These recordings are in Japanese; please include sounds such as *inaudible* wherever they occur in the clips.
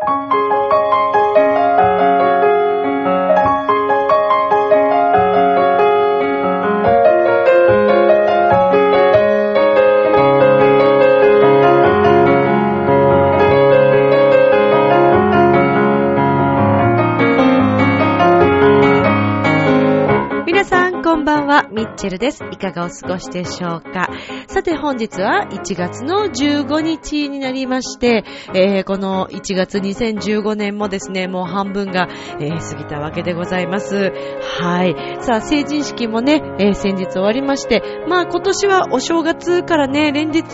皆チェルです。いかがお過ごしでしょうか？さて、本日は1月の15日になりまして、えー、この1月2015年もですね、もう半分が、えー過ぎたわけでございます。はい。さあ、成人式もね、えー先日終わりまして、まあ今年はお正月からね、連日、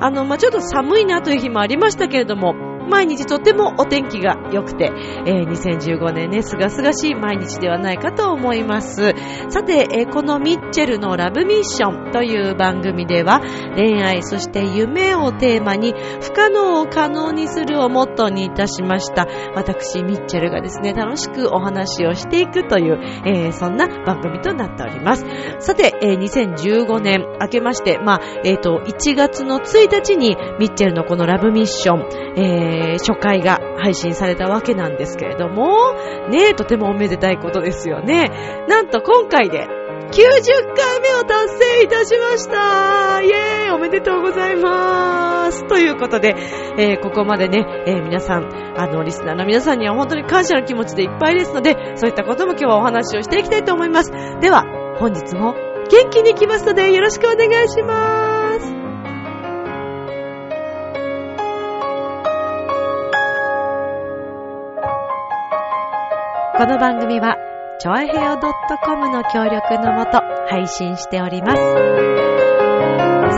あの、まあちょっと寒いなという日もありましたけれども、毎日とてもお天気が良くて、えー2015年ね、すがすがしい毎日ではないかと思います。さて、えーこのミッチェルのラブミッションという番組では、恋愛、そして夢をテーマに、不可能を可能にするをモットーにいたしました。私、ミッチェルがですね、楽しくお話をしていくという、えーそんな番組となっております。さて、えー2015年明けまして、まあ、えっ、と、1月の1日にミッチェルのこのラブミッション、えー初回が配信されたわけなんですけれども、ね、とてもおめでたいことですよね。なんと今回で、90回目を達成いたしましたイェーイおめでとうございますということで、えーここまでね、えー皆さん、あの、リスナーの皆さんには本当に感謝の気持ちでいっぱいですので、そういったことも今日はお話をしていきたいと思います。では、本日も元気に行きますので、よろしくお願いします。この番組は、ちょあへよ .com の協力のもと配信しております。さ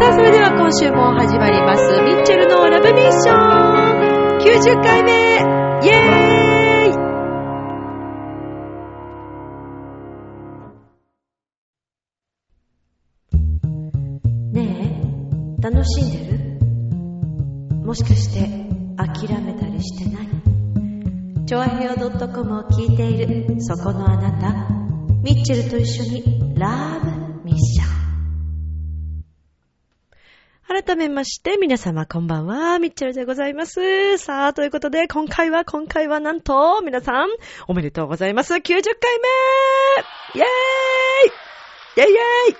あ、それでは今週も始まります。ミッチェルのラブミッション !90 回目イェーイねえ、楽しんでる？もしかして諦めたりしてない？チョアヘオ .com を聞いているそこのあなた、ミッチェルと一緒にラブミッション。改めまして、皆様こんばんは、ミッチェルでございます。さあ、ということで、今回は、今回はなんと、皆さん、おめでとうございます。90回目イェーイイェイイェイ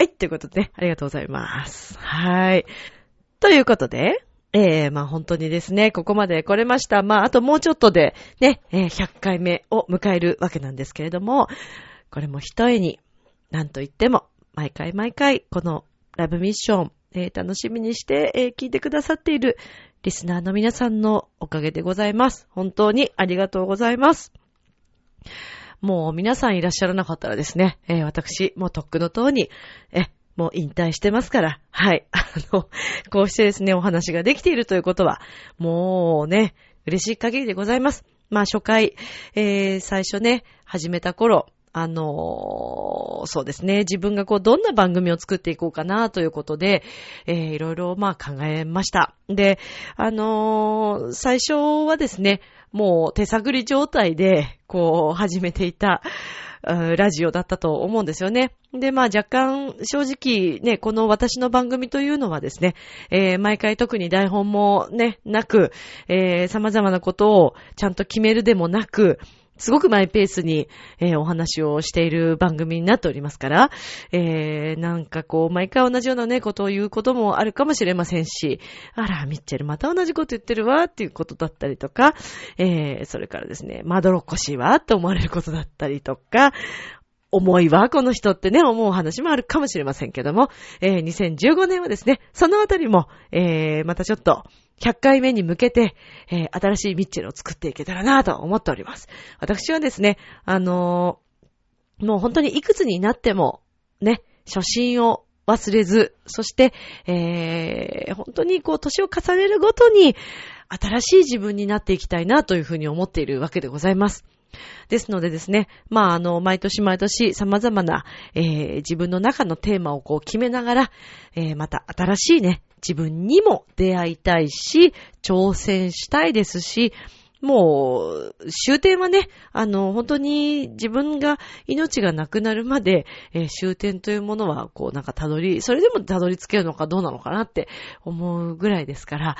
はい、ということでね、ありがとうございます。はい。ということで、えー、まあ本当にですね、ここまで来れました。まああともうちょっとでね、えー100回目を迎えるわけなんですけれども、これも一重に、なんと言っても、毎回毎回、このラブミッション、えー楽しみにして、えー聞いてくださっているリスナーの皆さんのおかげでございます。本当にありがとうございます。もう皆さんいらっしゃらなかったらですね、えー私、もうとっくのとうに、え、もう引退してますから、はい。*laughs* あの、こうしてですね、お話ができているということは、もうね、嬉しい限りでございます。まあ初回、えー、最初ね、始めた頃、あのーそうですね、自分がこう、どんな番組を作っていこうかなということで、えー、いろいろまあ考えました。で、あのー最初はですね、もう手探り状態で、こう、始めていた、ラジオだったと思うんですよね。で、まあ若干、正直ね、この私の番組というのはですね、えー毎回特に台本もね、なく、えー様々なことをちゃんと決めるでもなく、すごくマイペースに、えーお話をしている番組になっておりますから、えーなんかこう、毎回同じようなね、ことを言うこともあるかもしれませんし、あら、ミッチェルまた同じこと言ってるわ、っていうことだったりとか、えーそれからですね、まどろっこしいわ、って思われることだったりとか、重いわ、この人ってね、思う話もあるかもしれませんけども、えー2015年はですね、そのあたりも、えーまたちょっと、100回目に向けて、えー新しいミッチェルを作っていけたらなと思っております。私はですね、あのーもう本当にいくつになっても、ね、初心を忘れず、そして、えー本当にこう、年を重ねるごとに、新しい自分になっていきたいなというふうに思っているわけでございます。ですのでですね、まあ、あの、毎年毎年様々な、えー自分の中のテーマをこう決めながら、えーまた新しいね、自分にも出会いたいし、挑戦したいですし、もう、終点はね、あの、本当に自分が命がなくなるまで、えー、終点というものは、こう、なんかたどり、それでもたどり着けるのかどうなのかなって思うぐらいですから、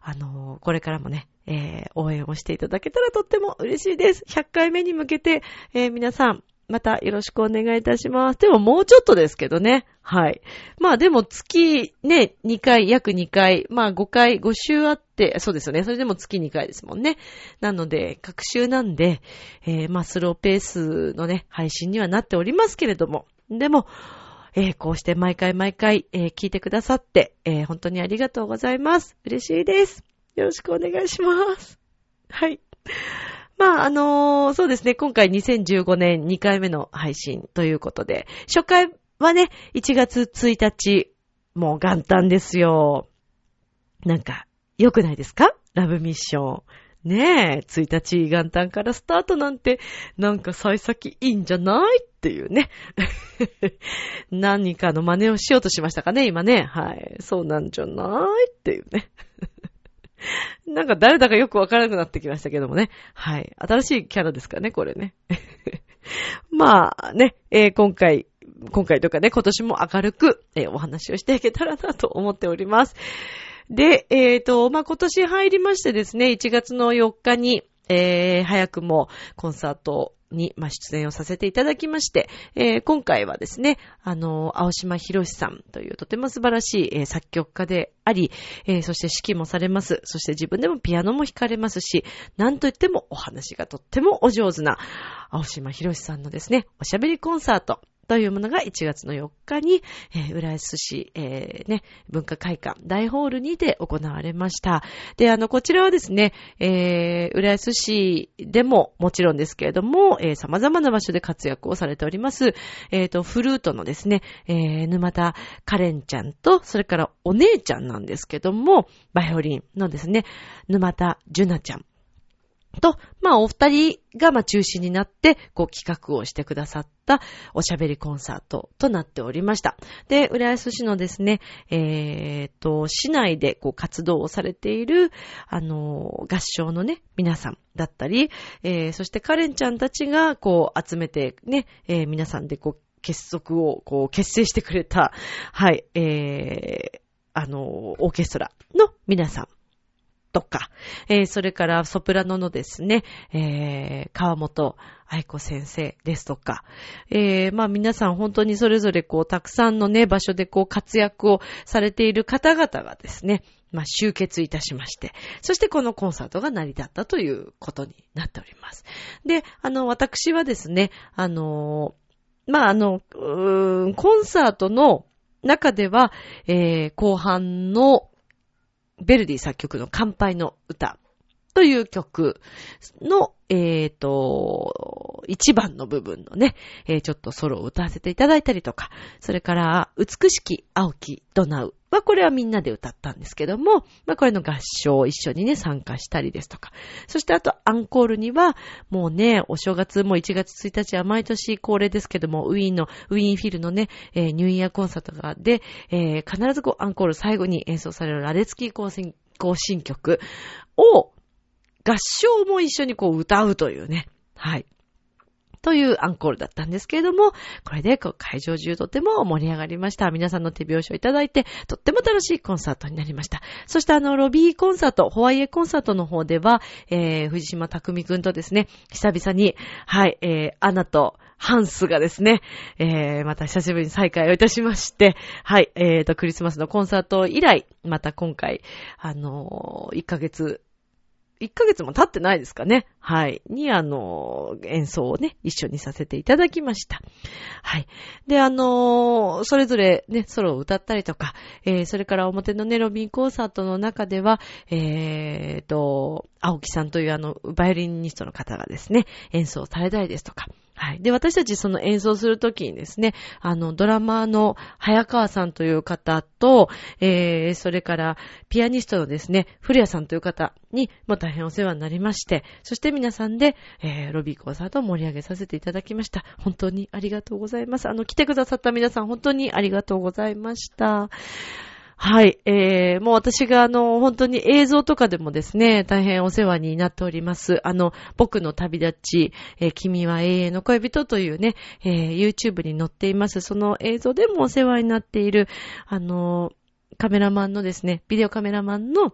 あの、これからもね、えー、応援をしていただけたらとっても嬉しいです。100回目に向けて、えー、皆さん、またよろしくお願いいたします。でももうちょっとですけどね。はい。まあでも月ね、2回、約2回、まあ5回、5週あって、そうですよね。それでも月2回ですもんね。なので、各週なんで、えー、まあスローペースのね、配信にはなっておりますけれども。でも、えー、こうして毎回毎回、えー、聞いてくださって、えー、本当にありがとうございます。嬉しいです。よろしくお願いします。はい。まあ、あのー、そうですね、今回2015年2回目の配信ということで、初回はね、1月1日、もう元旦ですよ。なんか、良くないですか？ラブミッション。ねえ、1日元旦からスタートなんて、なんか幸先いいんじゃない？っていうね。*laughs* 何かの真似をしようとしましたかね、今ね。はい。そうなんじゃない？っていうね。*laughs* なんか誰だかよくわからなくなってきましたけどもね。はい。新しいキャラですかね、これね。*laughs* まあね、えー、今回、今回とかね、今年も明るく、えー、お話をしていけたらなと思っております。で、えっ、ー、と、まあ、今年入りましてですね、1月の4日に、えー、早くもコンサートに、まあ、出演をさせていただきまして、えー、今回はですね、あの、青島博さんというとても素晴らしい、えー、作曲家であり、え、そして指揮もされます。そして自分でもピアノも弾かれますし、なんといってもお話がとってもお上手な青島博さんのですね、おしゃべりコンサート、というものが1月の4日に、えー、浦安市、えー、ね、文化会館大ホールにて行われました。で、あの、こちらはですね、えー、浦安市でももちろんですけれども、えー、様々な場所で活躍をされております、えっ、と、フルートのですね、え、沼田カレンちゃんと、それからお姉ちゃんなんですけども、バイオリンのですね、沼田ジュナちゃん。と、まあ、お二人が、まあ、中心になって、こう、企画をしてくださったおしゃべりコンサートとなっておりました。で、浦安市のですね、えー、と、市内で、こう、活動をされている、あの、合唱のね、皆さんだったり、えー、そしてカレンちゃんたちが、こう、集めて、ね、えー、皆さんで、こう、結束を、こう、結成してくれた、はい、えー、あの、オーケストラの皆さんとか、えー、それからソプラノのですね、えー、川本愛子先生ですとか、えー、まあ皆さん本当にそれぞれこうたくさんのね、場所でこう活躍をされている方々がですね、まあ集結いたしまして、そしてこのコンサートが成り立ったということになっております。で、あの、私はですね、あの、まああの、うーん、コンサートの中では、えー、後半のベルディ作曲の乾杯の歌という曲の、えっ、ー、と、一番の部分のね、えー、ちょっとソロを歌わせていただいたりとか、それから、美しき青きドナウは、これはみんなで歌ったんですけども、まあ、これの合唱を一緒にね、参加したりですとか。そしてあと、アンコールには、もうね、お正月も1月1日は毎年恒例ですけども、ウィーンの、ウィーンフィルのね、えー、ニューイヤーコンサートがで、えー、必ずこう、アンコール最後に演奏されるラレツキー行進曲を、合唱も一緒にこう歌うというね。はい。というアンコールだったんですけれども、これで会場中とても盛り上がりました。皆さんの手拍子をいただいて、とっても楽しいコンサートになりました。そしてあの、ロビーコンサート、ホワイエコンサートの方では、えー、藤島匠くんとですね、久々に、はい、えー、アナと、ハンスがですね、えー、また久しぶりに再会をいたしまして、はい、えーと、クリスマスのコンサート以来、また今回、あのー、1ヶ月1ヶ月も経ってないですかね。はい。に、あの、演奏をね、一緒にさせていただきました。はい。で、あの、それぞれね、ソロを歌ったりとか、えー、それから表のね、ロビンコンサートの中では、えーと、青木さんというあの、バイオリニストの方がですね、演奏されたりですとか、はい。で、私たちその演奏するときにですね、あの、ドラマーの早川さんという方と、えー、それから、ピアニストのですね、古谷さんという方にも大変お世話になりまして、そして皆さんで、えー、ロビーコンサートを盛り上げさせていただきました。本当にありがとうございます。あの、来てくださった皆さん、本当にありがとうございました。はい。えー、もう私があの、本当に映像とかでもですね、大変お世話になっております。あの、僕の旅立ち、えー、君は永遠の恋人というね、えー、YouTube に載っています。その映像でもお世話になっている、あの、カメラマンのですね、ビデオカメラマンの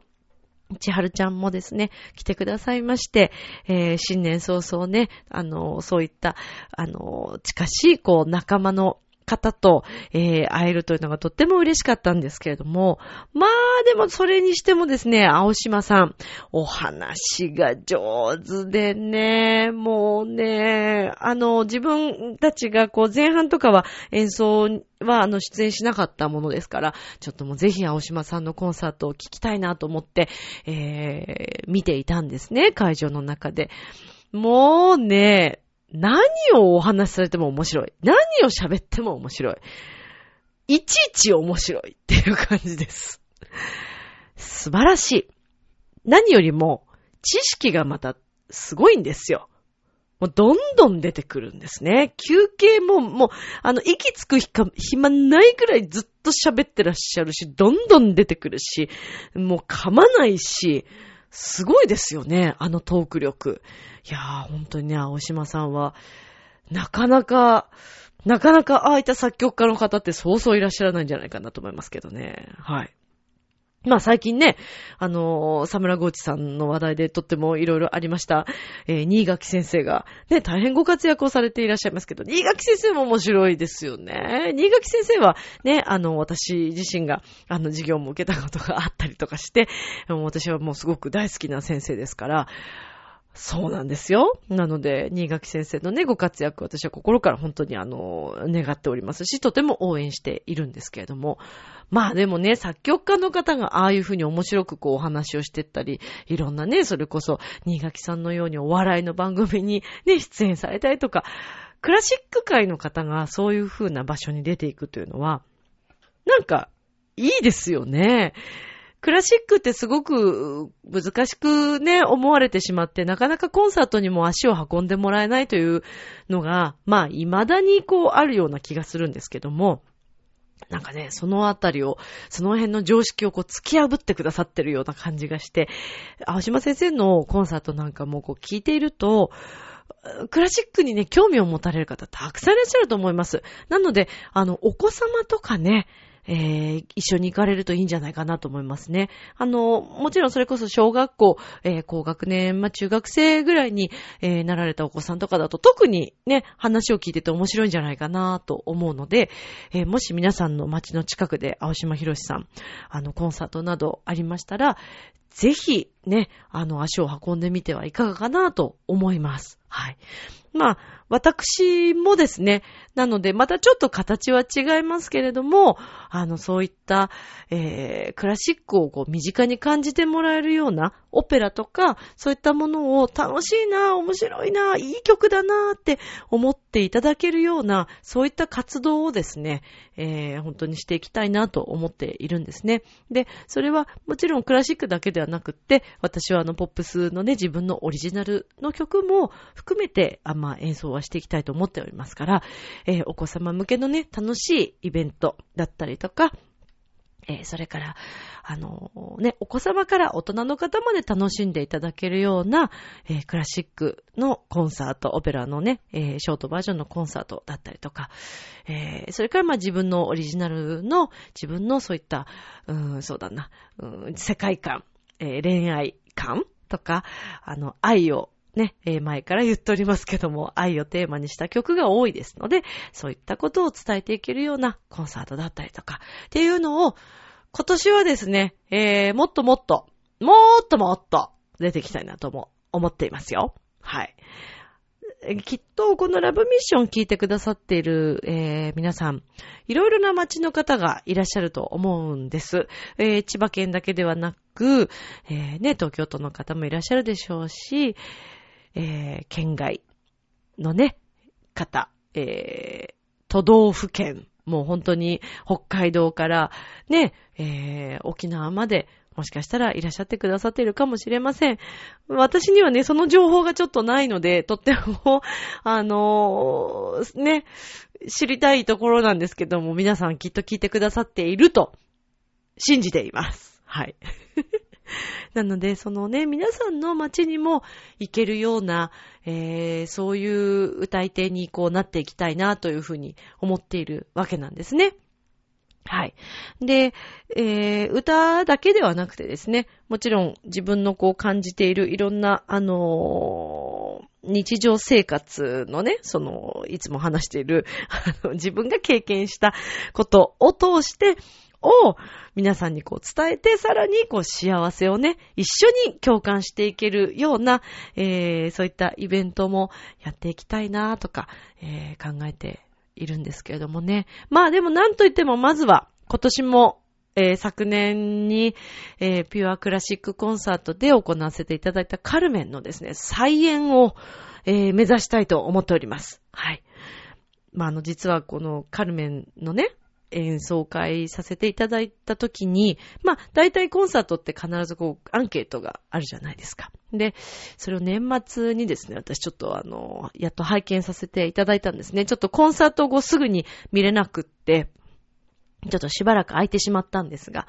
千春ちゃんもですね、来てくださいまして、えー、新年早々ね、あの、そういった、あの、近しい、こう、仲間の方と、えー、会えるというのがとっても嬉しかったんですけれども、まあでもそれにしてもですね、青島さん、お話が上手でね、もうね、あの、自分たちがこう前半とかは演奏はあの出演しなかったものですから、ちょっともうぜひ青島さんのコンサートを聞きたいなと思って、えー、見ていたんですね、会場の中で。もうね、何をお話しされても面白い。何を喋っても面白い。いちいち面白いっていう感じです。素晴らしい。何よりも、知識がまたすごいんですよ。もうどんどん出てくるんですね。休憩も、もう、あの、息つく暇ないぐらいずっと喋ってらっしゃるし、どんどん出てくるし、もう噛まないし、すごいですよね、あのトーク力。いやー、本当にね、青島さんは、なかなか、なかなかああいった作曲家の方ってそうそういらっしゃらないんじゃないかなと思いますけどね。はい。まあ最近ね、あのー、サムラゴーチさんの話題でとってもいろいろありました、えー、新垣先生が、ね、大変ご活躍をされていらっしゃいますけど、新垣先生も面白いですよね。新垣先生は、ね、あの、私自身が、あの、授業も受けたことがあったりとかして、私はもうすごく大好きな先生ですから、そうなんですよ。なので、新垣先生のね、ご活躍、私は心から本当にあの、願っておりますし、とても応援しているんですけれども。まあでもね、作曲家の方がああいうふうに面白くこうお話をしてったり、いろんなね、それこそ、新垣さんのようにお笑いの番組にね、出演されたりとか、クラシック界の方がそういうふうな場所に出ていくというのは、なんか、いいですよね。クラシックってすごく難しくね、思われてしまって、なかなかコンサートにも足を運んでもらえないというのが、まあ、未だにこうあるような気がするんですけども、なんかね、そのあたりを、その辺の常識をこう突き破ってくださってるような感じがして、青島先生のコンサートなんかもこう聞いていると、クラシックにね、興味を持たれる方たくさんいらっしゃると思います。なので、あの、お子様とかね、えー、一緒に行かれるといいんじゃないかなと思いますね。あの、もちろんそれこそ小学校、えー、高学年、まあ、中学生ぐらいに、えー、なられたお子さんとかだと特にね、話を聞いてて面白いんじゃないかなと思うので、えー、もし皆さんの街の近くで青島博さん、あの、コンサートなどありましたら、ぜひね、あの、足を運んでみてはいかがかなと思います。はい。まあ、私もですね、なので、またちょっと形は違いますけれども、あの、そういった、えー、クラシックをこう、身近に感じてもらえるような、オペラとか、そういったものを楽しいな、面白いな、いい曲だなって思っていただけるような、そういった活動をですね、えー、本当にしていきたいなと思っているんですね。で、それはもちろんクラシックだけではなくって、私はあの、ポップスのね、自分のオリジナルの曲も含めて、あまあ、演奏はしていきたいと思っておりますから、えー、お子様向けのね、楽しいイベントだったりとか、えー、それから、あのー、ね、お子様から大人の方まで楽しんでいただけるような、えー、クラシックのコンサート、オペラのね、えショートバージョンのコンサートだったりとか、えそれからま自分のオリジナルの、自分のそういった、うん、そうだな、うん、世界観、え恋愛観とか、あの、愛をね、えー、前から言っておりますけども、愛をテーマにした曲が多いですので、そういったことを伝えていけるようなコンサートだったりとか、っていうのを、今年はですね、えー、もっともっと、もっともっと出ていきたいなとも思っていますよ。はい。きっとこのラブミッション聞いてくださっている、えー、皆さん、いろいろな街の方がいらっしゃると思うんです。えー、千葉県だけではなく、えー、ね、東京都の方もいらっしゃるでしょうし、えー、県外のね、方、えー、都道府県、もう本当に北海道からね、えー、沖縄までもしかしたらいらっしゃってくださっているかもしれません。私にはね、その情報がちょっとないので、とっても、*laughs* あのー、ね、知りたいところなんですけども、皆さんきっと聞いてくださっていると信じています。はい。*laughs* なので、そのね、皆さんの街にも行けるような、えー、そういう歌い手にこうなっていきたいなというふうに思っているわけなんですね。はい。で、えー、歌だけではなくてですね、もちろん自分のこう感じているいろんな、あのー、日常生活のね、その、いつも話している、*laughs* あの、自分が経験したことを通して、を皆さんにこう伝えて、さらにこう幸せをね、一緒に共感していけるような、えー、そういったイベントもやっていきたいなとか、えー、考えているんですけれどもね。まあでもなんといってもまずは今年もえー、昨年に、えー、ピュアクラシックコンサートで行わせていただいたカルメンのですね、再演を、えー、目指したいと思っております。はい。まあ、あの、実はこのカルメンのね、演奏会させていただいたときに、まあ、大体コンサートって必ずこう、アンケートがあるじゃないですか。で、それを年末にですね、私ちょっとあの、やっと拝見させていただいたんですね。ちょっとコンサート後すぐに見れなくって、ちょっとしばらく空いてしまったんですが、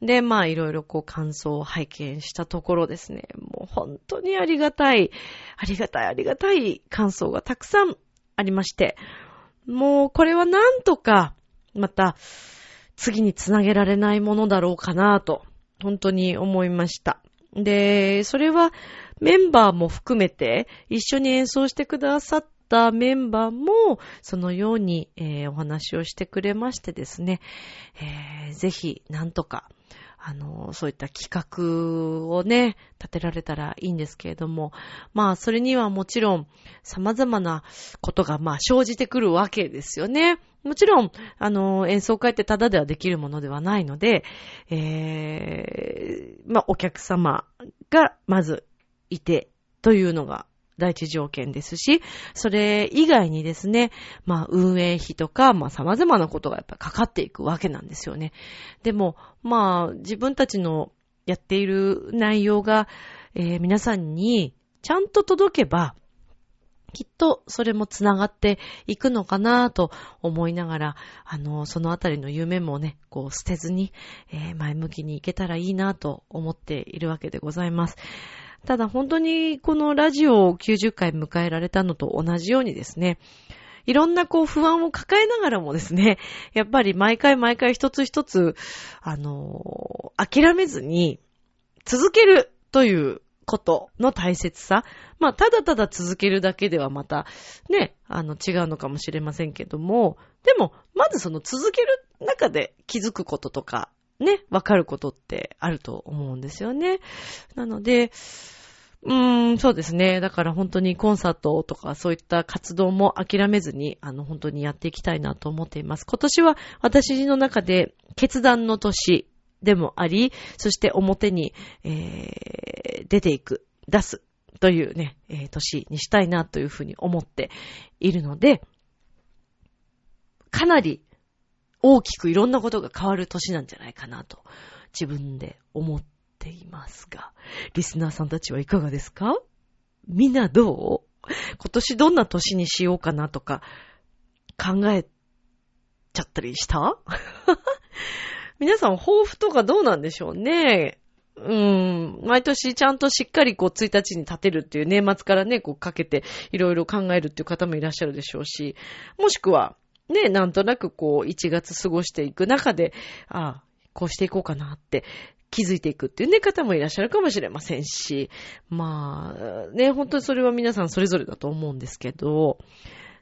で、まあいろいろこう感想を拝見したところですね、もう本当にありがたい、ありがたいありがたい感想がたくさんありまして、もうこれはなんとかまた、次につなげられないものだろうかなと、本当に思いました。で、それはメンバーも含めて一緒に演奏してくださったメンバーもそのように、えー、お話をしてくれましてですね、えー、ぜひなんとかあの、そういった企画をね、立てられたらいいんですけれども、まあ、それにはもちろん、様々なことが、まあ、生じてくるわけですよね。もちろん、あの、演奏会ってただではできるものではないので、えー、まあ、お客様がまずいて、というのが第一条件ですし、それ以外にですね、まあ運営費とか、まあ様々なことがやっぱかかっていくわけなんですよね。でも、まあ自分たちのやっている内容が、えー、皆さんにちゃんと届けば、きっとそれもつながっていくのかなと思いながら、あの、そのあたりの夢もね、こう捨てずに、えー、前向きにいけたらいいなと思っているわけでございます。ただ本当にこのラジオを90回迎えられたのと同じようにですね、いろんなこう不安を抱えながらもですね、*laughs* やっぱり毎回毎回一つ一つ、あの、諦めずに続けるということの大切さ。まあ、ただただ続けるだけではまた、ね、あの、違うのかもしれませんけども、でも、まずその続ける中で気づくこととか、ね、わかることってあると思うんですよね。なので、うーん、そうですね。だから本当にコンサートとかそういった活動も諦めずに、あの、本当にやっていきたいなと思っています。今年は私の中で決断の年でもあり、そして表に、えー、出ていく、出すというね、えー、年にしたいなというふうに思っているので、かなり大きくいろんなことが変わる年なんじゃないかなと自分で思っていますが、リスナーさんたちはいかがですか？みんなどう？今年どんな年にしようかなとか考えちゃったりした？皆さん抱負とかどうなんでしょうね。うん、毎年ちゃんとしっかりこう1日に立てるっていう年末からね、こうかけていろいろ考えるっていう方もいらっしゃるでしょうし、もしくはね、なんとなくこう、1月過ごしていく中で、ああ、こうしていこうかなって気づいていくっていうね、方もいらっしゃるかもしれませんし、まあ、ね、本当にそれは皆さんそれぞれだと思うんですけど、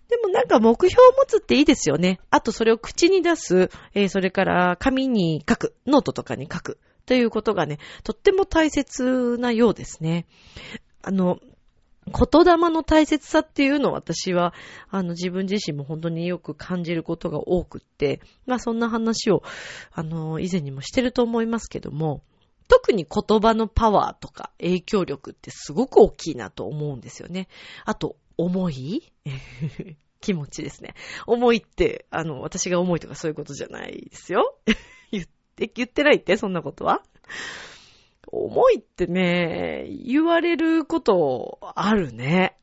でもなんか目標を持つっていいですよね。あとそれを口に出す、えー、それから紙に書く、ノートとかに書くということがね、とっても大切なようですね。あの、言霊の大切さっていうのを私は、あの、自分自身も本当によく感じることが多くって、まあそんな話を、あの、以前にもしてると思いますけども、特に言葉のパワーとか影響力ってすごく大きいなと思うんですよね。あと、思い？*laughs* 気持ちですね。思いって、あの、私が思いとかそういうことじゃないですよ。*laughs* 言って、言ってないって、そんなことは。重いってね、言われることあるね。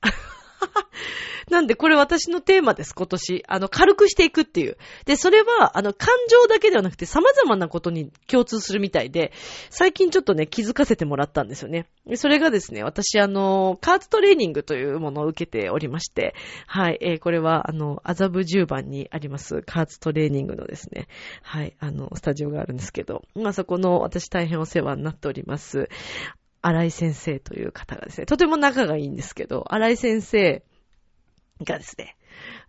*laughs* なんでこれ私のテーマです、今年。あの、軽くしていくっていう。で、それは、あの、感情だけではなくて様々なことに共通するみたいで、最近ちょっとね、気づかせてもらったんですよね。それがですね、私、あの、カーツトレーニングというものを受けておりまして、はい、えー、これは、あの、麻布十番にあります、カーツトレーニングのですね、はい、あの、スタジオがあるんですけど、まあ、そこの私大変お世話になっております、荒井先生という方がですね、とても仲がいいんですけど、荒井先生がですね、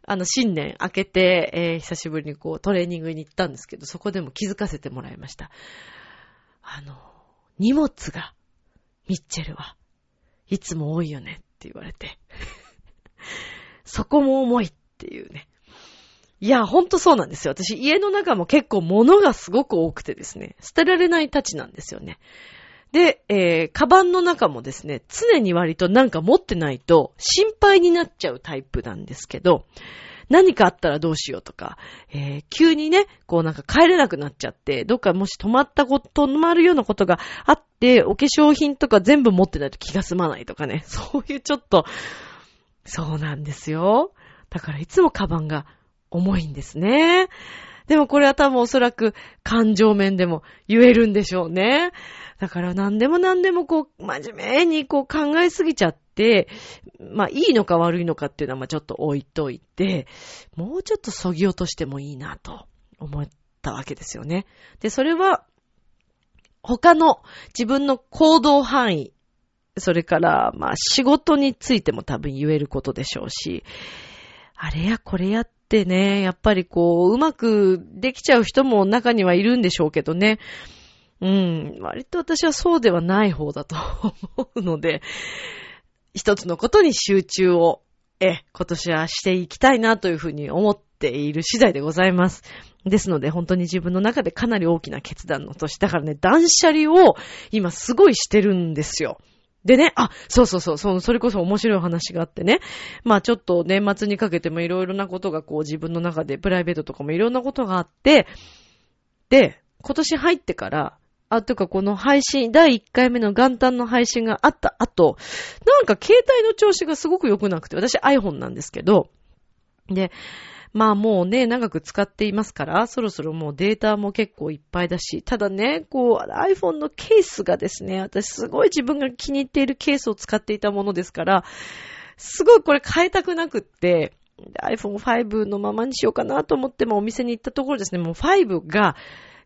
あの、新年明けて、えー、久しぶりにこうトレーニングに行ったんですけど、そこでも気づかせてもらいました。あの、荷物が、ミッチェルはいつも多いよねって言われて。*laughs* そこも重いっていうね。いや、ほんとそうなんですよ。私、家の中も結構物がすごく多くてですね、捨てられないたちなんですよね。で、えー、カバンの中もですね、常に割となんか持ってないと心配になっちゃうタイプなんですけど、何かあったらどうしようとか、えー、急にね、こうなんか帰れなくなっちゃって、どっかもし止まったこと、止まるようなことがあって、お化粧品とか全部持ってないと気が済まないとかね、*laughs* そういうちょっと、そうなんですよ。だからいつもカバンが重いんですね。でもこれは多分おそらく感情面でも言えるんでしょうね。だから何でも何でもこう、真面目にこう考えすぎちゃって、まあいいのか悪いのかっていうのはまあちょっと置いといて、もうちょっとそぎ落としてもいいなと思ったわけですよね。で、それは、他の自分の行動範囲、それから、まあ仕事についても多分言えることでしょうし、あれやこれやっってね、やっぱりこう、うまくできちゃう人も中にはいるんでしょうけどね。うん、割と私はそうではない方だと思うので、一つのことに集中を、え、今年はしていきたいなというふうに思っている次第でございます。ですので、本当に自分の中でかなり大きな決断の年。だからね、断捨離を今すごいしてるんですよ。でね、あ、そうそうそう、そ、それこそ面白い話があってね。まあちょっと年末にかけてもいろいろなことがこう自分の中でプライベートとかもいろんなことがあって、で、今年入ってから、あ、というかこの配信、第1回目の元旦の配信があった後、なんか携帯の調子がすごく良くなくて、私 iPhone なんですけど、で、まあもうね、長く使っていますから、そろそろもうデータも結構いっぱいだし、ただね、こう iPhone のケースがですね、私すごい自分が気に入っているケースを使っていたものですから、すごいこれ変えたくなくって、iPhone5 のままにしようかなと思ってもお店に行ったところですね、もう5が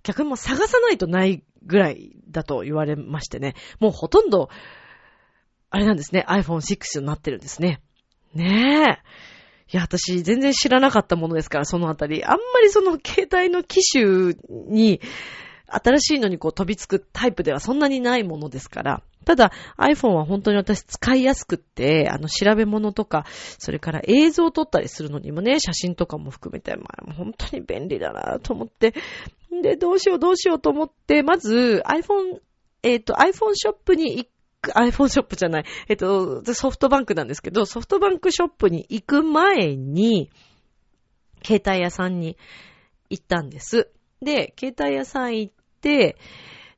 逆にもう探さないとないぐらいだと言われましてね。もうほとんど、あれなんですね。iPhone6 になってるんですね。ねえ。いや、私全然知らなかったものですから、そのあたり。あんまりその携帯の機種に、新しいのにこう飛びつくタイプではそんなにないものですから。ただ iPhone は本当に私使いやすくって、あの調べ物とか、それから映像を撮ったりするのにもね、写真とかも含めて、まあ本当に便利だなと思って、で、どうしようどうしようと思って、まず iPhone、えっ、ー、と iPhone ショップに行く、iPhone ショップじゃない、えっ、と、ソフトバンクなんですけど、ソフトバンクショップに行く前に、携帯屋さんに行ったんです。で、携帯屋さん行って、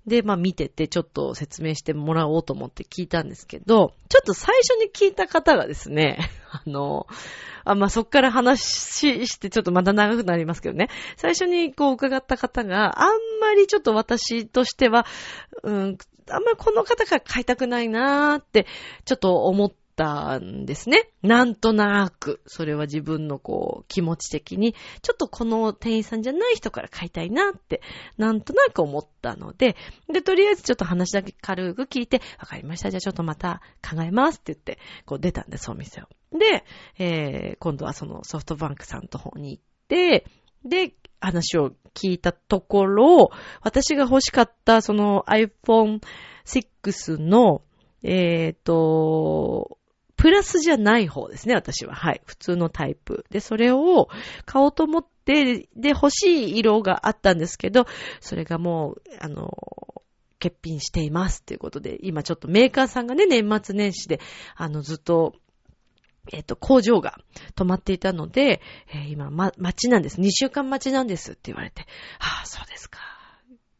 で、まあ見ててちょっと説明してもらおうと思って聞いたんですけど、ちょっと最初に聞いた方がですね、*laughs* あの、あまあ、そっから話してちょっとまた長くなりますけどね。最初にこう伺った方があんまりちょっと私としては、うん、あんまりこの方から買いたくないなーって、ちょっと思ったんですね。なんとなく、それは自分のこう、気持ち的に、ちょっとこの店員さんじゃない人から買いたいなって、なんとなく思ったので、で、とりあえずちょっと話だけ軽く聞いて、わかりました。じゃあちょっとまた考えますって言って、こう出たんです、お店を。で、えー、今度はそのソフトバンクさんの方に行って、で、話を聞いたところ、私が欲しかったその iPhone 6の、えっ、ー、と、プラスじゃない方ですね、私は。はい。普通のタイプ。で、それを買おうと思って、で、欲しい色があったんですけど、それがもう、あの、欠品していますっていうことで、今ちょっとメーカーさんがね、年末年始で、あの、ずっとえっと、工場が止まっていたので、えー、今、ま、待ちなんです。2週間待ちなんですって言われて、ああ、そうですか。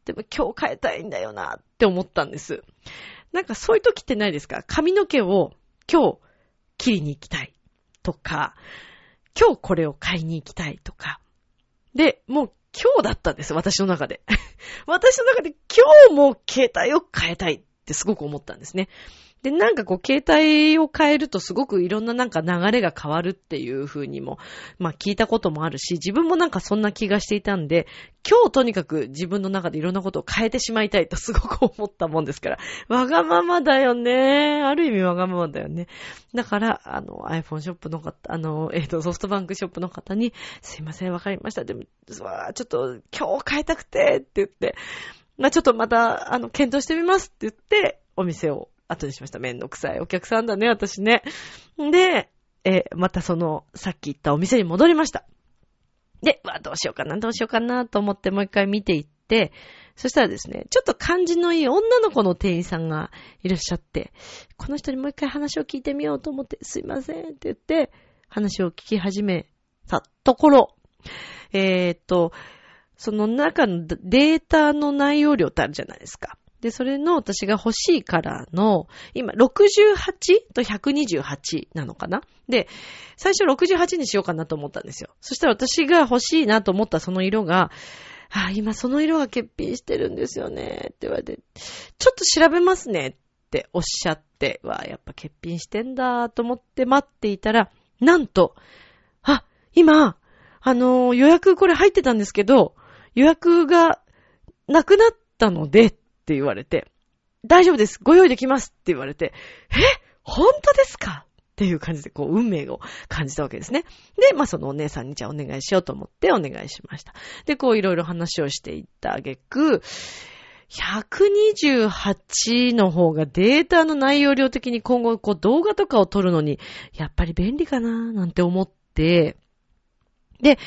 でも今日変えたいんだよなって思ったんです。なんかそういう時ってないですか？髪の毛を今日切りに行きたい。とか、今日これを買いに行きたいとか。で、もう今日だったんです、私の中で。*laughs* 私の中で今日も携帯を変えたいってすごく思ったんですね。で、なんかこう、携帯を変えるとすごくいろんななんか流れが変わるっていう風にも、まあ聞いたこともあるし、自分もなんかそんな気がしていたんで、今日とにかく自分の中でいろんなことを変えてしまいたいとすごく思ったもんですから、*laughs* わがままだよね。ある意味わがままだよね。だから、あの、iPhone ショップの方、あの、えっ、ー、と、ソフトバンクショップの方に、すいません、わかりました。でも、ちょっと今日変えたくてって言って、まあちょっとまた、あの、検討してみますって言って、お店を後にしました。めんどくさいお客さんだね、私ね。で、えまたその、さっき言ったお店に戻りました。で、わ、どうしようかな、どうしようかなと思ってもう一回見ていって、そしたらですね、ちょっと感じのいい女の子の店員さんがいらっしゃって、この人にもう一回話を聞いてみようと思って、すいませんって言って、話を聞き始めたところ、えー、っと、その中のデータの内容量ってあるじゃないですか。で、それの私が欲しいカラーの、今、68と128なのかな？で、最初68にしようかなと思ったんですよ。そしたら私が欲しいなと思ったその色が、あ、今その色が欠品してるんですよね、って言われて、ちょっと調べますねっておっしゃって、わ、やっぱ欠品してんだと思って待っていたら、なんと、あ、今、あのー、予約これ入ってたんですけど、予約がなくなったので、って言われて、大丈夫です。ご用意できますって言われて、え本当ですか？っていう感じで、こう、運命を感じたわけですね。で、まあ、そのお姉さんにじゃあお願いしようと思ってお願いしました。で、こう、いろいろ話をしていったあげく、128の方がデータの内容量的に今後こう動画とかを撮るのにやっぱり便利かななんて思って、で、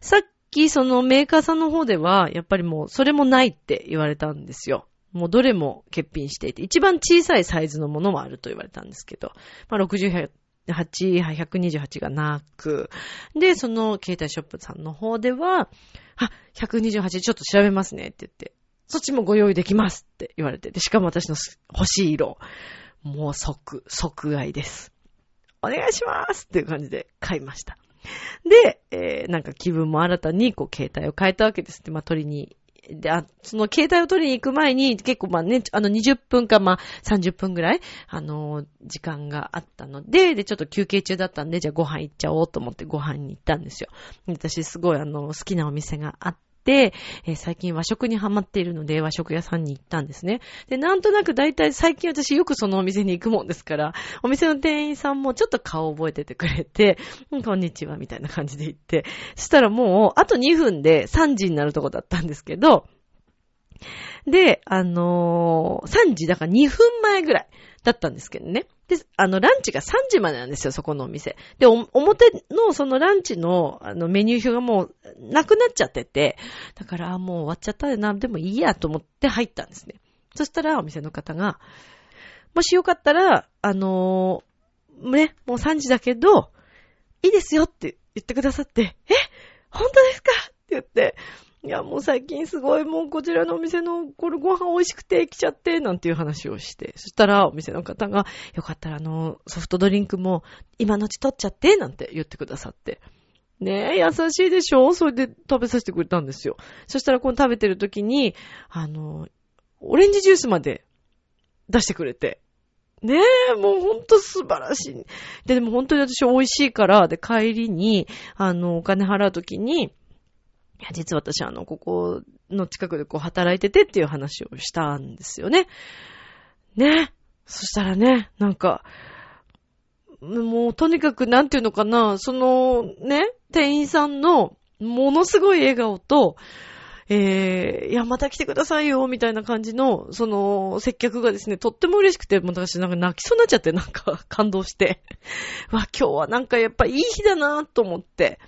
さっきそのメーカーさんの方ではやっぱりもうそれもないって言われたんですよ。もうどれも欠品していて、一番小さいサイズのものもあると言われたんですけど、まあ、68、128がなく、で、その携帯ショップさんの方では、あ、128ちょっと調べますねって言って、そっちもご用意できますって言われて、で、しかも私の欲しい色、もう即、即買いです。お願いしますっていう感じで買いました。で、えー、なんか気分も新たに、こう、携帯を変えたわけですって、まあ、取りにで、あ、その携帯を取りに行く前に、結構まあね、あの20分かまあ30分ぐらい、あの、時間があったので、で、ちょっと休憩中だったんで、じゃあご飯行っちゃおうと思ってご飯に行ったんですよ。私すごいあの、好きなお店があって、えー、最近和食にハマっているので和食屋さんに行ったんですね。で、なんとなく大体最近私よくそのお店に行くもんですから、お店の店員さんもちょっと顔を覚えててくれて、こんにちはみたいな感じで行って、そしたらもうあと2分で3時になるとこだったんですけど、で、あのー、3時だから2分前ぐらいだったんですけどね。で、あの、ランチが3時までなんですよ、そこのお店。で、お表のそのランチの、あの、メニュー表がもう、なくなっちゃってて、だから、もう終わっちゃったでな、でもいいやと思って入ったんですね。そしたら、お店の方が、もしよかったら、あのー、ね、もう3時だけど、いいですよって言ってくださって、え本当ですかって言って、いや、もう最近すごいもうこちらのお店のこれご飯美味しくて来ちゃって、なんていう話をして。そしたらお店の方が、よかったらあの、ソフトドリンクも今のうち取っちゃって、なんて言ってくださって。ねえ、優しいでしょ？それで食べさせてくれたんですよ。そしたらこの食べてる時に、あの、オレンジジュースまで出してくれて。ねえ、もうほんと素晴らしい。で、でも本当に私美味しいから、で、帰りに、あの、お金払う時に、いや、実は私、あの、ここの近くでこう働いててっていう話をしたんですよね。ね。そしたらね、なんか、もうとにかくなんていうのかな、そのね、店員さんのものすごい笑顔と、えー、いや、また来てくださいよ、みたいな感じの、その、接客がですね、とっても嬉しくて、もう私なんか泣きそうになっちゃって、なんか感動して。*laughs* わ、今日はなんかやっぱいい日だなと思って。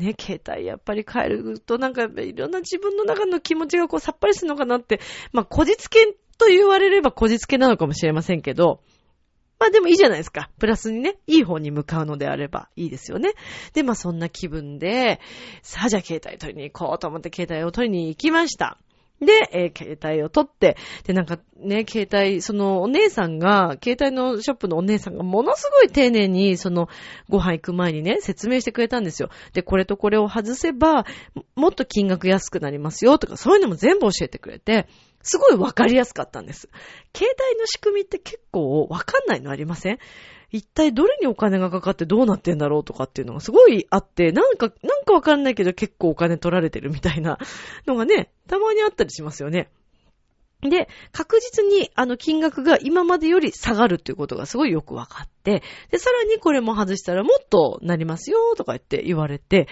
ね、携帯やっぱり変えるとなんかいろんな自分の中の気持ちがこうさっぱりするのかなって、まあ、こじつけと言われればこじつけなのかもしれませんけど、まあでもいいじゃないですか。プラスにね、いい方に向かうのであればいいですよね。で、まあそんな気分で、さあじゃあ携帯取りに行こうと思って携帯を取りに行きました。で、えー携帯を取って、で、なんかね、携帯、そのお姉さんが、携帯のショップのお姉さんがものすごい丁寧に、その、ご飯行く前にね、説明してくれたんですよ。で、これとこれを外せば、ももっと金額安くなりますよ、とか、そういうのも全部教えてくれて、すごいわかりやすかったんです。携帯の仕組みって結構わかんないのありません？一体どれにお金がかかってどうなってんだろうとかっていうのがすごいあって、なんか、なんかわかんないけど結構お金取られてるみたいな *laughs* のがね、たまにあったりしますよね。で、確実にあの金額が今までより下がるっていうことがすごいよくわかって、で、さらにこれも外したらもっとなりますよとか言って言われて、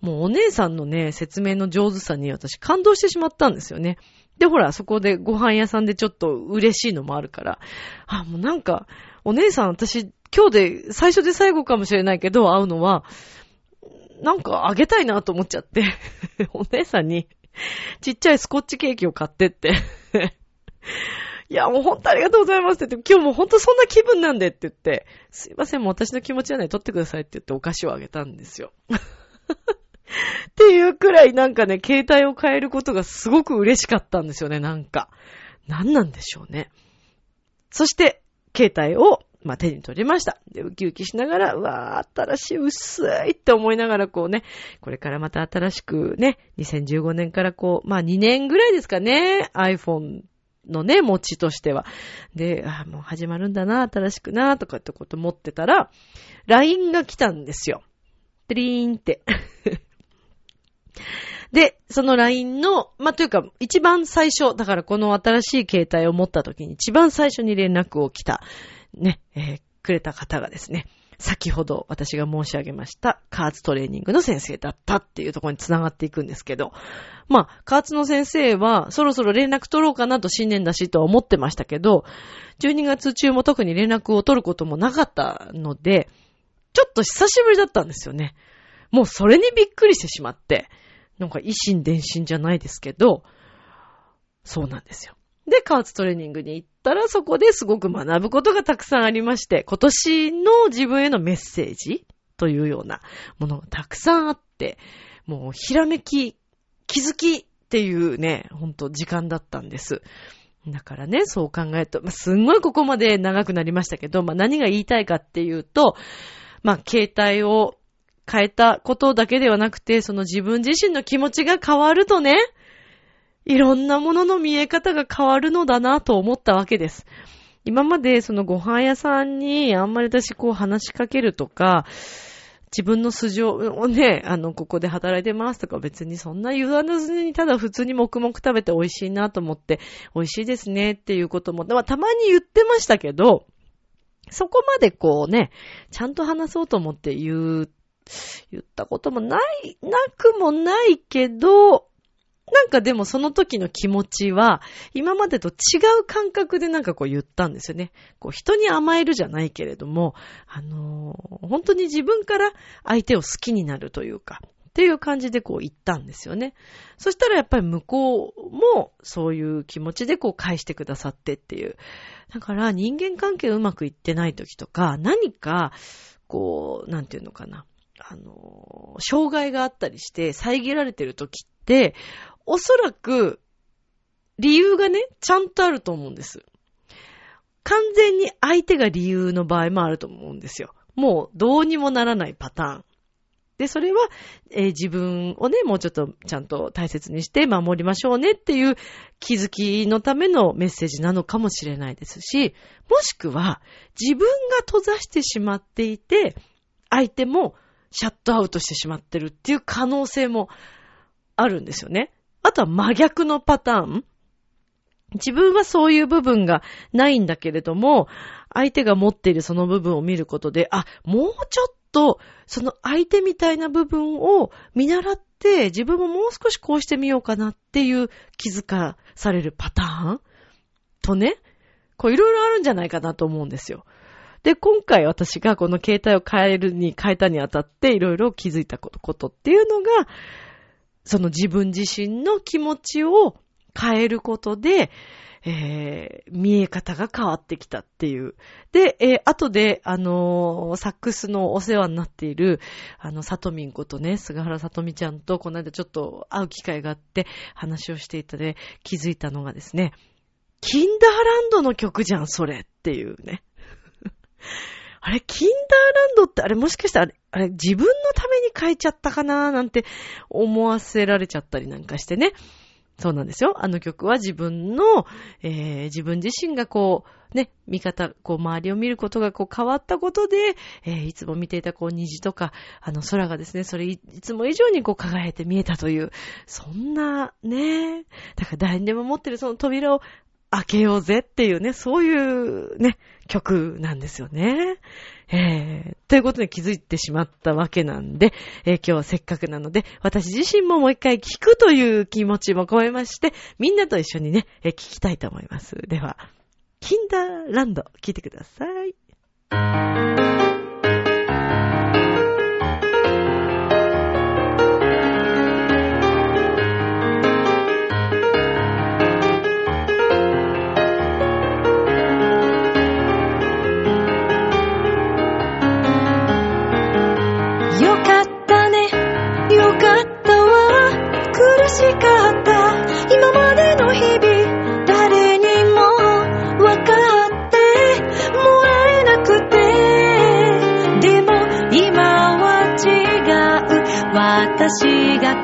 もうお姉さんのね、説明の上手さに私感動してしまったんですよね。で、ほら、そこでご飯屋さんでちょっと嬉しいのもあるから、あ、もうなんか、お姉さん私、今日で最初で最後かもしれないけど、会うのは、なんかあげたいなと思っちゃって、*laughs* お姉さんに、ちっちゃいスコッチケーキを買ってって、*laughs* いや、もう本当ありがとうございますって言って、今日もう本当そんな気分なんでって言って、すいません、もう私の気持ちはね、取ってくださいって言ってお菓子をあげたんですよ。*laughs* っていうくらいなんかね、携帯を変えることがすごく嬉しかったんですよね、なんか。なんなんでしょうね。そして、携帯を、まあ、手に取りました。で、ウキウキしながら、うわー、新しい、薄いって思いながら、こうね、これからまた新しくね、2015年からこう、まあ、2年ぐらいですかね、iPhone のね、持ちとしては。で、あもう始まるんだな、新しくな、とかってこと思ってたら、LINE が来たんですよ。テリーンって。で、その LINE の、まあ、というか、一番最初、だからこの新しい携帯を持った時に一番最初に連絡を来た、ね、えーくれた方がですね、先ほど私が申し上げました、加圧トレーニングの先生だったっていうところに繋がっていくんですけど、まあ、加圧の先生は、そろそろ連絡取ろうかなと新年だしとは思ってましたけど、12月中も特に連絡を取ることもなかったので、ちょっと久しぶりだったんですよね。もうそれにびっくりしてしまって、なんか、維心伝心じゃないですけど、そうなんですよ。で、加圧トレーニングに行ったら、そこですごく学ぶことがたくさんありまして、今年の自分へのメッセージというようなものがたくさんあって、もう、ひらめき、気づきっていうね、ほんと時間だったんです。だからね、そう考えると、まあ、すんごいここまで長くなりましたけど、まあ、何が言いたいかっていうと、まあ、携帯を変えたことだけではなくて、その自分自身の気持ちが変わるとね、いろんなものの見え方が変わるのだなと思ったわけです。今までそのご飯屋さんにあんまり私こう話しかけるとか、自分の素性をね、あの、ここで働いてますとか別にそんな言わずにただ普通に黙々食べて美味しいなと思って、美味しいですねっていうことも、まあたまに言ってましたけど、そこまでこうね、ちゃんと話そうと思って言う、言ったこともない、なくもないけど、なんかでもその時の気持ちは、今までと違う感覚でなんかこう言ったんですよね。こう人に甘えるじゃないけれども、あのー本当に自分から相手を好きになるというか、っていう感じでこう言ったんですよね。そしたらやっぱり向こうもそういう気持ちでこう返してくださってっていう。だから人間関係うまくいってない時とか、何か、こう、なんていうのかな。あの、障害があったりして遮られてる時って、おそらく、理由がね、ちゃんとあると思うんです。完全に相手が理由の場合もあると思うんですよ。もうどうにもならないパターン。で、それは、えー自分をね、もうちょっとちゃんと大切にして守りましょうねっていう気づきのためのメッセージなのかもしれないですし、もしくは自分が閉ざしてしまっていて、相手もシャットアウトしてしまってるっていう可能性もあるんですよね。あとは真逆のパターン。自分はそういう部分がないんだけれども、相手が持っているその部分を見ることで、あ、もうちょっと、その相手みたいな部分を見習って、自分ももう少しこうしてみようかなっていう気づかされるパターンとね、こういろいろあるんじゃないかなと思うんですよ。で、今回私がこの携帯を変えるに、変えたにあたっていろいろ気づいたことっていうのが、その自分自身の気持ちを変えることで、えー、見え方が変わってきたっていう。で、えー後で、あのーサックスのお世話になっている、あの、さとみんことね、菅原さとみちゃんと、この間ちょっと会う機会があって、話をしていたで、気づいたのがですね、キンダーランドの曲じゃん、それっていうね。*laughs* あれ、キンダーランドって、あれもしかしたら、あれ、自分のために書いちゃったかななんて思わせられちゃったりなんかしてね。そうなんですよ。あの曲は自分の、えー自分自身がこう、ね、見方、こう、周りを見ることがこう変わったことで、えーいつも見ていたこう虹とか、あの空がですね、それいいつも以上にこう輝いて見えたという、そんな、ね、だから誰にでも持ってるその扉を開けようぜっていうね、そういうね、曲なんですよね。えー、ということに気づいてしまったわけなんで、えー今日はせっかくなので、私自身ももう一回聞くという気持ちも込めまして、みんなと一緒にね、えーきたいと思います。では、キンダーランド、聞いてください。私が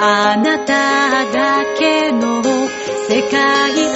あなただけの世界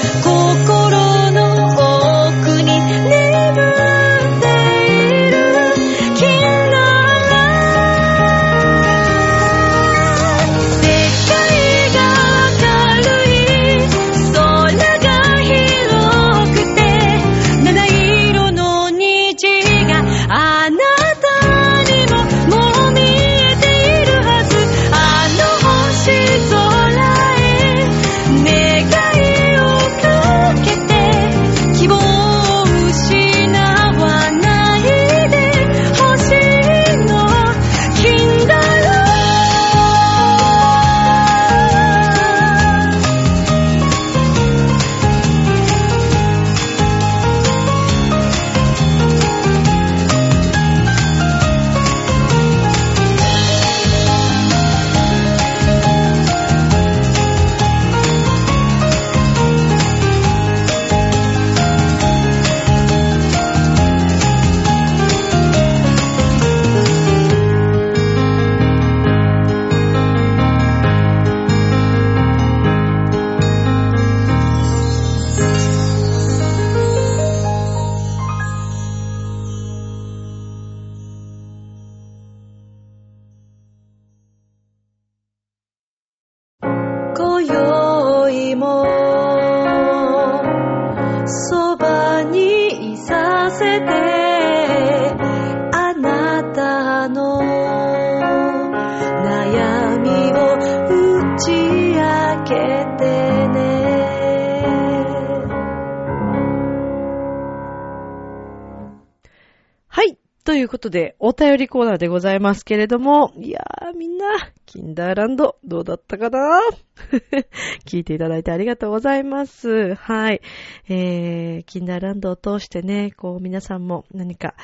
ことで、お便りコーナーでございますけれども、いやー、みんな、*laughs* キンダーランド、どうだったかな？*laughs* 聞いていただいてありがとうございます。はい。えー、キンダーランドを通してね、こう、皆さんも何か、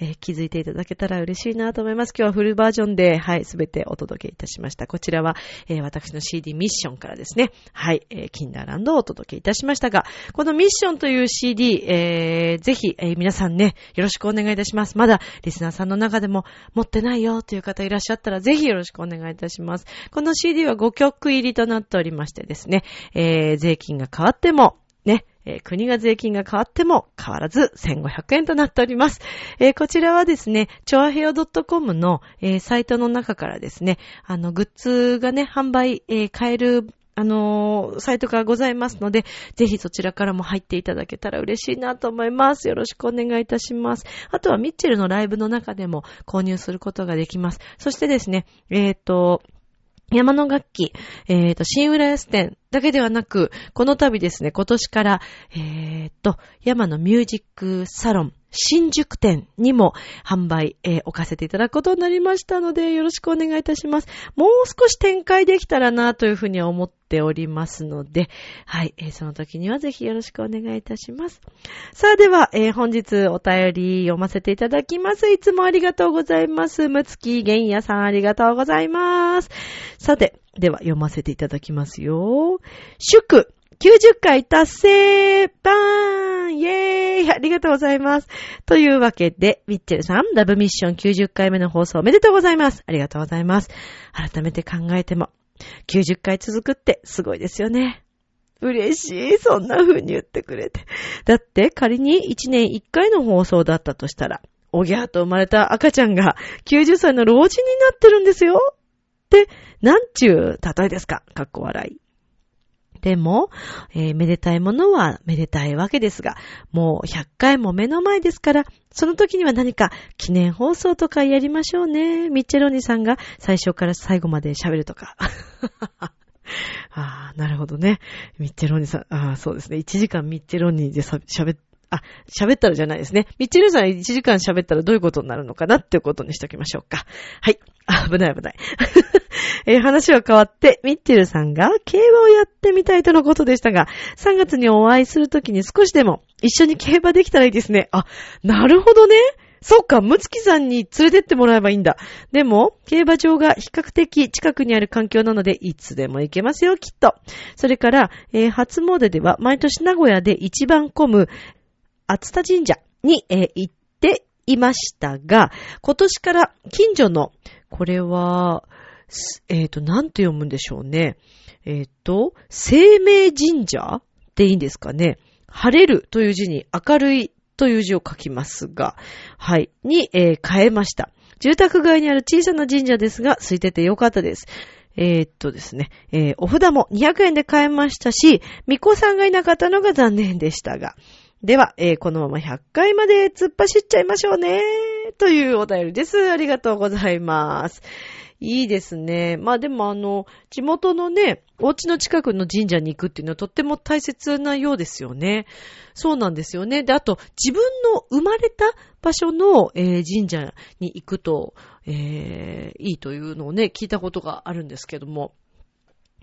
えー気づいていただけたら嬉しいなと思います。今日はフルバージョンで、はい、すべてお届けいたしました。こちらは、えー私の CD ミッションからですね、はい、えーキンダーランドをお届けいたしましたが、このミッションという CD、えーぜひ、えー皆さんね、よろしくお願いいたします。まだ、リスナーさんの中でも、持ってないよという方いらっしゃったら、ぜひよろしくお願い願いたします。この CD は5曲入りとなっておりましてですね、えー税金が変わっても、ね、えー国が税金が変わっても変わらず1500円となっております。えーこちらはですね、チョアヘオ .com の、えーサイトの中からですね、あの、グッズがね、販売、え買えるあのーサイトがございますので、ぜひそちらからも入っていただけたら嬉しいなと思います。よろしくお願いいたします。あとはミッチェルのライブの中でも購入することができます。そしてですね、えっ、と、山の楽器、えっ、と、新浦安店だけではなく、この度ですね、今年から、えっ、と、山のミュージックサロン、新宿店にも販売、えー置かせていただくことになりましたので、よろしくお願いいたします。もう少し展開できたらなというふうには思っておりますので、はい、えーその時にはぜひよろしくお願いいたします。さあでは、えー本日お便り読ませていただきます。いつもありがとうございます。むつきげんやさんありがとうございます。さて、では読ませていただきますよ。祝90回達成バーンイェーイありがとうございます。というわけで、ミッチェルさん、ラブミッション90回目の放送おめでとうございます。ありがとうございます。改めて考えても、90回続くってすごいですよね。嬉しい。そんな風に言ってくれて。だって仮に1年1回の放送だったとしたら、おぎゃーと生まれた赤ちゃんが90歳の老人になってるんですよ。って、なんちゅう例えですかかっこ笑い。でも、えーめでたいものはめでたいわけですが、もう100回も目の前ですから、その時には何か記念放送とかやりましょうね。ミッチェロニさんが最初から最後まで喋るとか。*laughs* ああ、なるほどね。ミッチェロニさん、ああ、そうですね。1時間ミッチェロニで喋っあ、喋ったらじゃないですね。ミッチェルさん1時間喋ったらどういうことになるのかなっていうことにしておきましょうか。はい。危ない危ない。*laughs* え話は変わって、ミッチェルさんが競馬をやってみたいとのことでしたが、3月にお会いするときに少しでも一緒に競馬できたらいいですね。あ、なるほどね。そっか、ムツキさんに連れてってもらえばいいんだ。でも、競馬場が比較的近くにある環境なので、いつでも行けますよ、きっと。それから、えー初詣では毎年名古屋で一番混む、厚田神社に、えー行っていましたが、今年から近所の、これは、えっ、と、なんて読むんでしょうね。えっ、と、生命神社でいいんですかね。晴れるという字に明るいという字を書きますが、はい、に、えー変えました。住宅街にある小さな神社ですが、空いててよかったです。えーっとですね、えーお札も200円で買えましたし、巫女さんがいなかったのが残念でしたが。では、えーこのまま100回まで突っ走っちゃいましょうね。というお便りです。ありがとうございます。いいですね。まあでもあの、地元のね、お家の近くの神社に行くっていうのはとっても大切なようですよね。そうなんですよね。で、あと、自分の生まれた場所の、えー神社に行くと、えーいいというのをね、聞いたことがあるんですけども。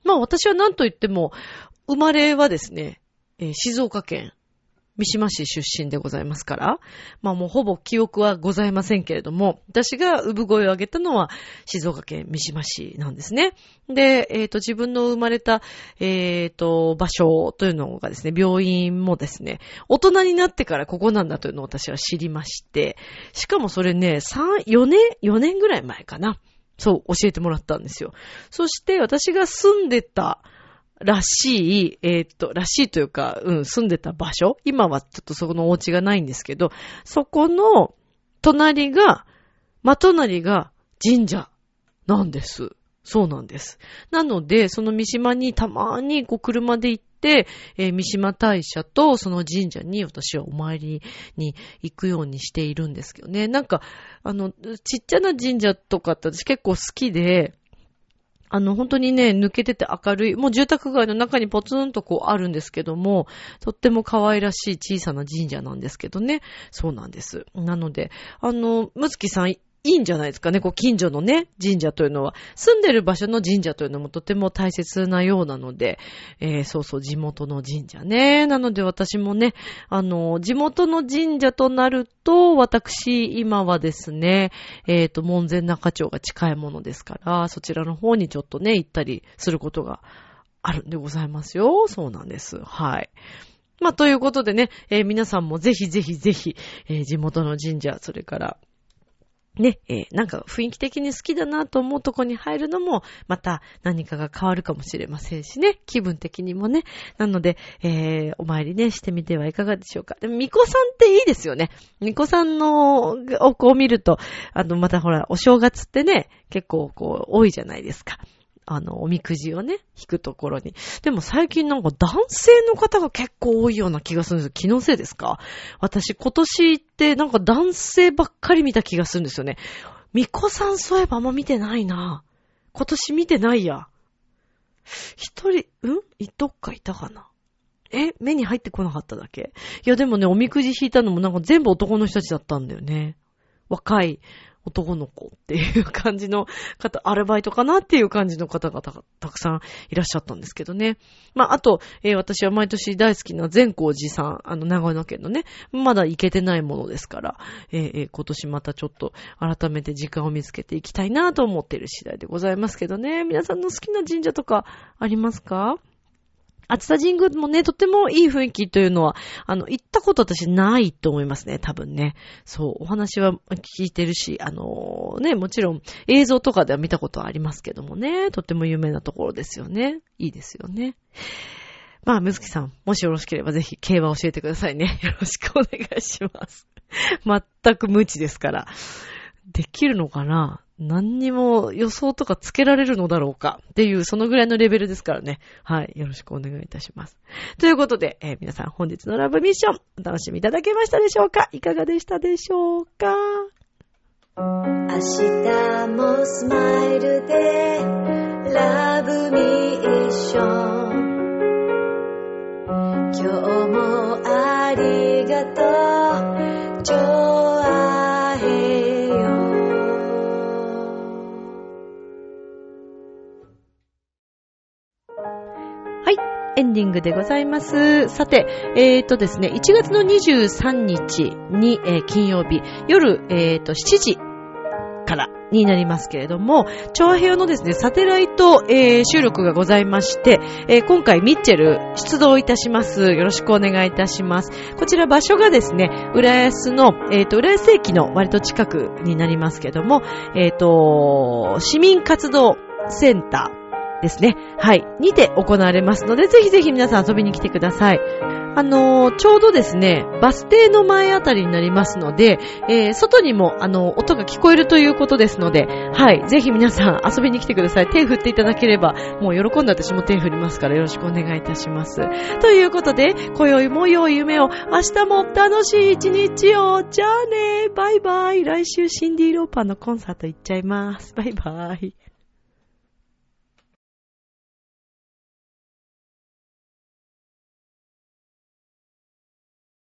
まあ私は何と言っても、生まれはですね、えー静岡県三島市出身でございますから、まあもうほぼ記憶はございませんけれども、私が産声を上げたのは静岡県三島市なんですね。で、えっ、と、自分の生まれた、えっ、と、場所というのがですね、病院もですね、大人になってからここなんだというのを私は知りまして、しかもそれね、3、4年、4年ぐらい前かな。そう、教えてもらったんですよ。そして私が住んでた、らしい、えーっと、らしいというか、うん、住んでた場所今はちょっとそこのお家がないんですけど、そこの隣が、ま隣が神社なんです。そうなんです。なので、その三島にたまにこう車で行って、えー三島大社とその神社に私はお参りに行くようにしているんですけどね。なんか、あの、ちっちゃな神社とかって私結構好きで、あの、本当にね、抜けてて明るい、もう住宅街の中にポツンとこうあるんですけども、とっても可愛らしい小さな神社なんですけどね。そうなんです。なので、あの、むつきさん、いいんじゃないですかね。こう、近所のね、神社というのは、住んでる場所の神社というのもとても大切なようなので、えーそうそう、地元の神社ね。なので私もね、あの、地元の神社となると、私、今はですね、えっ、と、門前仲町が近いものですから、そちらの方にちょっとね、行ったりすることがあるんでございますよ。そうなんです。はい。まあ、ということでね、えー皆さんもぜひぜひぜひ、えー地元の神社、それから、ね、えーなんか雰囲気的に好きだなと思うとこに入るのも、また何かが変わるかもしれませんしね、気分的にもね。なので、えーお参りね、してみてはいかがでしょうか。でも、巫女さんっていいですよね。巫女さんの、をこう見ると、あの、またほら、お正月ってね、結構こう、多いじゃないですか。あの、おみくじをね、引くところに。でも最近なんか男性の方が結構多いような気がするんですよ。気のせいですか？私今年ってなんか男性ばっかり見た気がするんですよね。みこさんそういえばあんま見てないな。今年見てないや。一人、うん？いどっかいたかな？え？目に入ってこなかっただけ？いやでもね、おみくじ引いたのもなんか全部男の人たちだったんだよね。若い男の子っていう感じの方、アルバイトかなっていう感じの方がたくさんいらっしゃったんですけどね。まあ、あと、えー私は毎年大好きな善光寺さん、あの、長野県のね、まだ行けてないものですから、えーえー今年またちょっと改めて時間を見つけていきたいなと思っている次第でございますけどね。皆さんの好きな神社とかありますか？厚田神宮もね、とってもいい雰囲気というのは、あの、行ったこと私ないと思いますね、多分ね。そう、お話は聞いてるし、あのね、もちろん映像とかでは見たことはありますけどもね、とっても有名なところですよね。いいですよね。まあ、むずきさん、もしよろしければぜひ競馬教えてくださいね。*laughs* よろしくお願いします。全く無知ですから。できるのかな？何にも予想とかつけられるのだろうかっていう、そのぐらいのレベルですからね。はい。よろしくお願いいたします。ということで、えー皆さん本日のラブミッション、お楽しみいただけましたでしょうか？いかがでしたでしょうか？明日もスマイルでラブミッション今日もありがとうエンディングでございます。さて、えーとですね、1月の23日に、えー金曜日、夜、えーと、7時からになりますけれども、チョアヘヨのですね、サテライト、えー収録がございまして、えー今回ミッチェル出動いたします。よろしくお願いいたします。こちら場所がですね、浦安の、えーと、浦安駅の割と近くになりますけれども、えーと、市民活動センター、ですね。はい。にて行われますので、ぜひぜひ皆さん遊びに来てください。あのーちょうどですね、バス停の前あたりになりますので、えー外にも、あの音が聞こえるということですので、はい。ぜひ皆さん遊びに来てください。手振っていただければ、もう喜んで私も手振りますからよろしくお願いいたします。ということで、今宵も良い夢を、明日も楽しい一日を。じゃあね、バイバイ。来週シンディー・ローパーのコンサート行っちゃいます。バイバイ。